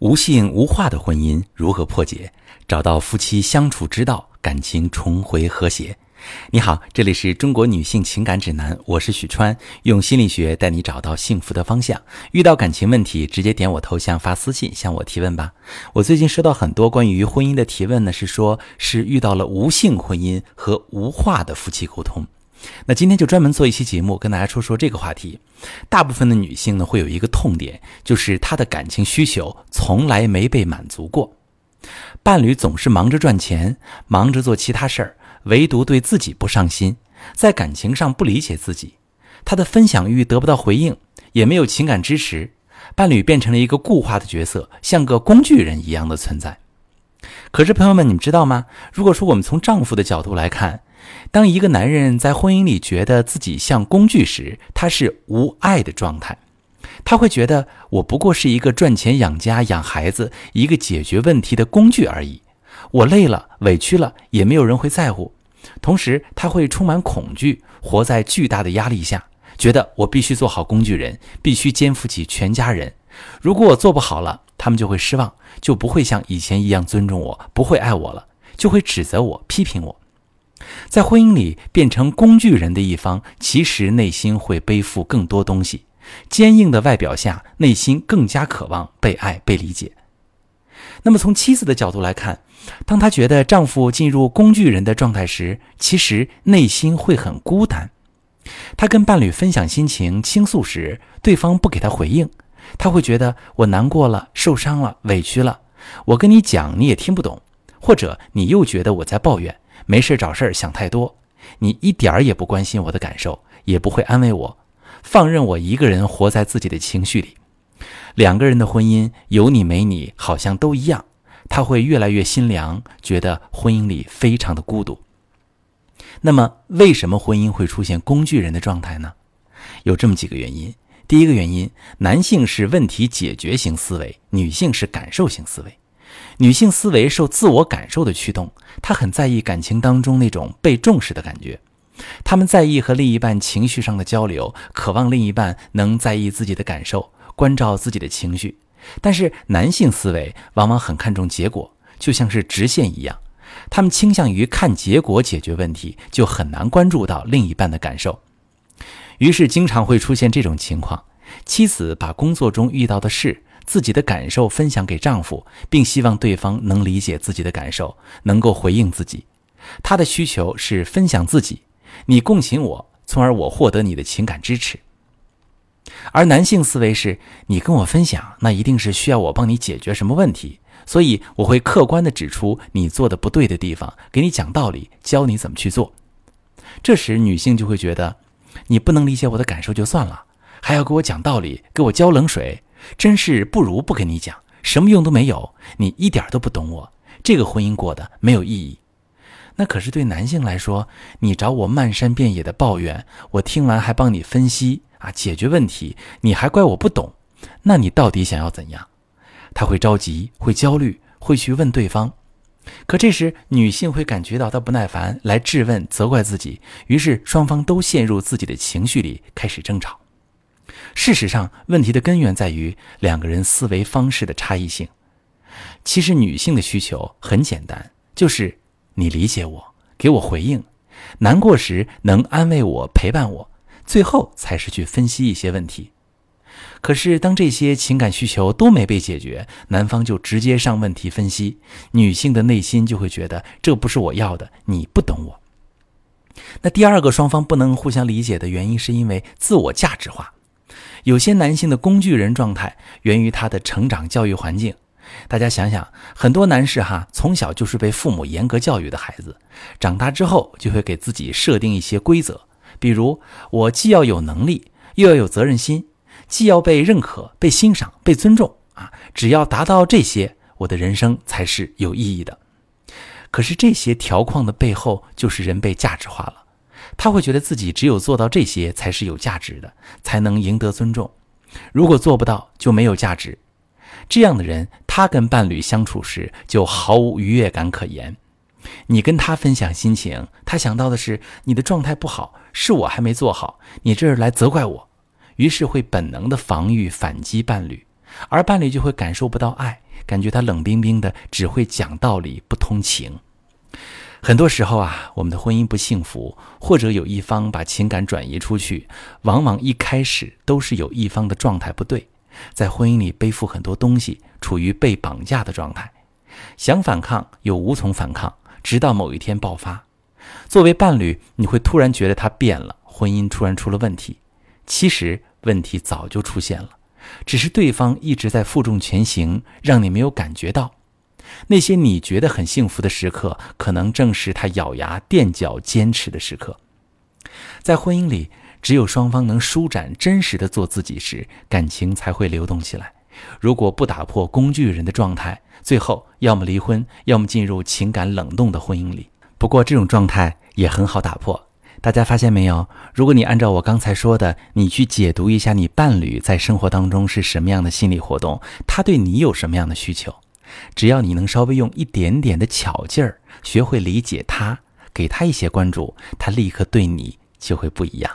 无性无话的婚姻如何破解？找到夫妻相处之道，感情重回和谐。你好，这里是中国女性情感指南，我是许川，用心理学带你找到幸福的方向。遇到感情问题，直接点我头像发私信向我提问吧。我最近收到很多关于婚姻的提问呢，是说是遇到了无性婚姻和无话的夫妻沟通。那今天就专门做一期节目，跟大家说说这个话题。大部分的女性呢，会有一个痛点，就是她的感情需求从来没被满足过。伴侣总是忙着赚钱，忙着做其他事儿，唯独对自己不上心，在感情上不理解自己，他的分享欲得不到回应，也没有情感支持，伴侣变成了一个固化的角色，像个工具人一样的存在。可是，朋友们，你们知道吗？如果说我们从丈夫的角度来看，当一个男人在婚姻里觉得自己像工具时，他是无爱的状态。他会觉得我不过是一个赚钱养家养孩子、一个解决问题的工具而已。我累了、委屈了，也没有人会在乎。同时，他会充满恐惧，活在巨大的压力下，觉得我必须做好工具人，必须肩负起全家人。如果我做不好了，他们就会失望，就不会像以前一样尊重我，不会爱我了，就会指责我、批评我。在婚姻里变成工具人的一方，其实内心会背负更多东西。坚硬的外表下，内心更加渴望被爱、被理解。那么，从妻子的角度来看，当她觉得丈夫进入工具人的状态时，其实内心会很孤单。她跟伴侣分享心情、倾诉时，对方不给她回应，他会觉得我难过了、受伤了、委屈了。我跟你讲，你也听不懂，或者你又觉得我在抱怨。没事找事儿，想太多。你一点儿也不关心我的感受，也不会安慰我，放任我一个人活在自己的情绪里。两个人的婚姻有你没你，好像都一样。他会越来越心凉，觉得婚姻里非常的孤独。那么，为什么婚姻会出现工具人的状态呢？有这么几个原因。第一个原因，男性是问题解决型思维，女性是感受型思维。女性思维受自我感受的驱动，她很在意感情当中那种被重视的感觉。她们在意和另一半情绪上的交流，渴望另一半能在意自己的感受，关照自己的情绪。但是男性思维往往很看重结果，就像是直线一样，他们倾向于看结果解决问题，就很难关注到另一半的感受。于是经常会出现这种情况：妻子把工作中遇到的事。自己的感受分享给丈夫，并希望对方能理解自己的感受，能够回应自己。她的需求是分享自己，你共情我，从而我获得你的情感支持。而男性思维是，你跟我分享，那一定是需要我帮你解决什么问题，所以我会客观的指出你做的不对的地方，给你讲道理，教你怎么去做。这时女性就会觉得，你不能理解我的感受就算了，还要给我讲道理，给我浇冷水。真是不如不跟你讲，什么用都没有。你一点都不懂我，这个婚姻过得没有意义。那可是对男性来说，你找我漫山遍野的抱怨，我听完还帮你分析啊，解决问题，你还怪我不懂。那你到底想要怎样？他会着急，会焦虑，会去问对方。可这时女性会感觉到他不耐烦，来质问、责怪自己，于是双方都陷入自己的情绪里，开始争吵。事实上，问题的根源在于两个人思维方式的差异性。其实，女性的需求很简单，就是你理解我，给我回应，难过时能安慰我、陪伴我，最后才是去分析一些问题。可是，当这些情感需求都没被解决，男方就直接上问题分析，女性的内心就会觉得这不是我要的，你不懂我。那第二个双方不能互相理解的原因，是因为自我价值化。有些男性的工具人状态源于他的成长教育环境。大家想想，很多男士哈从小就是被父母严格教育的孩子，长大之后就会给自己设定一些规则，比如我既要有能力，又要有责任心，既要被认可、被欣赏、被尊重啊，只要达到这些，我的人生才是有意义的。可是这些条框的背后，就是人被价值化了。他会觉得自己只有做到这些才是有价值的，才能赢得尊重。如果做不到，就没有价值。这样的人，他跟伴侣相处时就毫无愉悦感可言。你跟他分享心情，他想到的是你的状态不好，是我还没做好，你这是来责怪我。于是会本能的防御反击伴侣，而伴侣就会感受不到爱，感觉他冷冰冰的，只会讲道理，不通情。很多时候啊，我们的婚姻不幸福，或者有一方把情感转移出去，往往一开始都是有一方的状态不对，在婚姻里背负很多东西，处于被绑架的状态，想反抗又无从反抗，直到某一天爆发。作为伴侣，你会突然觉得他变了，婚姻突然出了问题。其实问题早就出现了，只是对方一直在负重前行，让你没有感觉到。那些你觉得很幸福的时刻，可能正是他咬牙垫脚坚持的时刻。在婚姻里，只有双方能舒展、真实的做自己时，感情才会流动起来。如果不打破工具人的状态，最后要么离婚，要么进入情感冷冻的婚姻里。不过，这种状态也很好打破。大家发现没有？如果你按照我刚才说的，你去解读一下你伴侣在生活当中是什么样的心理活动，他对你有什么样的需求。只要你能稍微用一点点的巧劲儿，学会理解他，给他一些关注，他立刻对你就会不一样。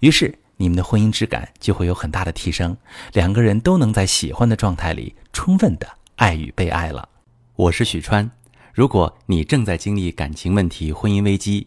于是你们的婚姻质感就会有很大的提升，两个人都能在喜欢的状态里充分的爱与被爱了。我是许川，如果你正在经历感情问题、婚姻危机，